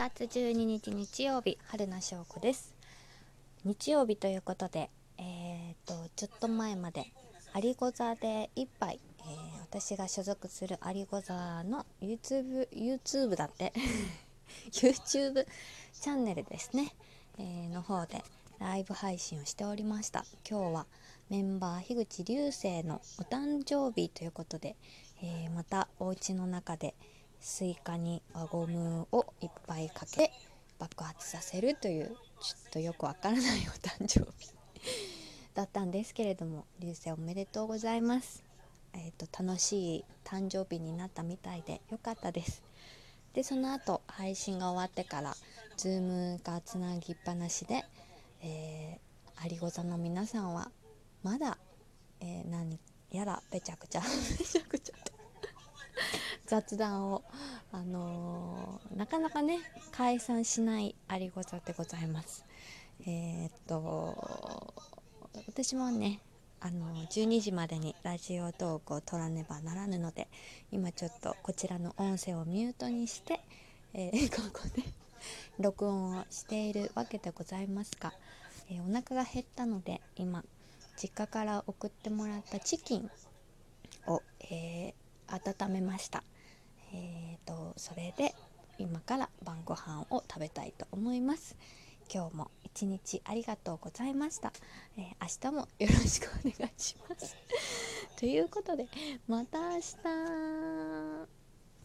月12日日曜日春名翔子です。日曜日ということでえー、とちょっと前までアリゴ座で一杯、えー、私が所属するアリゴ座の YouTube, YouTube だって YouTube チャンネルですね、えー、の方でライブ配信をしておりました。今日はメンバー樋口流星のお誕生日ということで、えー、またお家の中でスイカに輪ゴムをいっぱいかけて爆発させるというちょっとよくわからないお誕生日。だったんですけれども流星おめでとうございます、えーと、楽しい誕生日になったみたいでよかったです。でその後配信が終わってから Zoom がつなぎっぱなしで、えー、アリゴ座の皆さんはまだ、えー、何やらべちゃくちゃ。雑談を、あのー、なかなかね解散しないありご座でございます。えー、っと私もねあの12時までにラジオトークを取らねばならぬので今ちょっとこちらの音声をミュートにして、えー、ここで 録音をしているわけでございますが、えー、お腹が減ったので今実家から送ってもらったチキンを、えー、温めましたえーと、それで今から晩ご飯を食べたいと思います。今日も一日ありがとうございました、えー、明日もよろしくお願いします。ということでまた明日。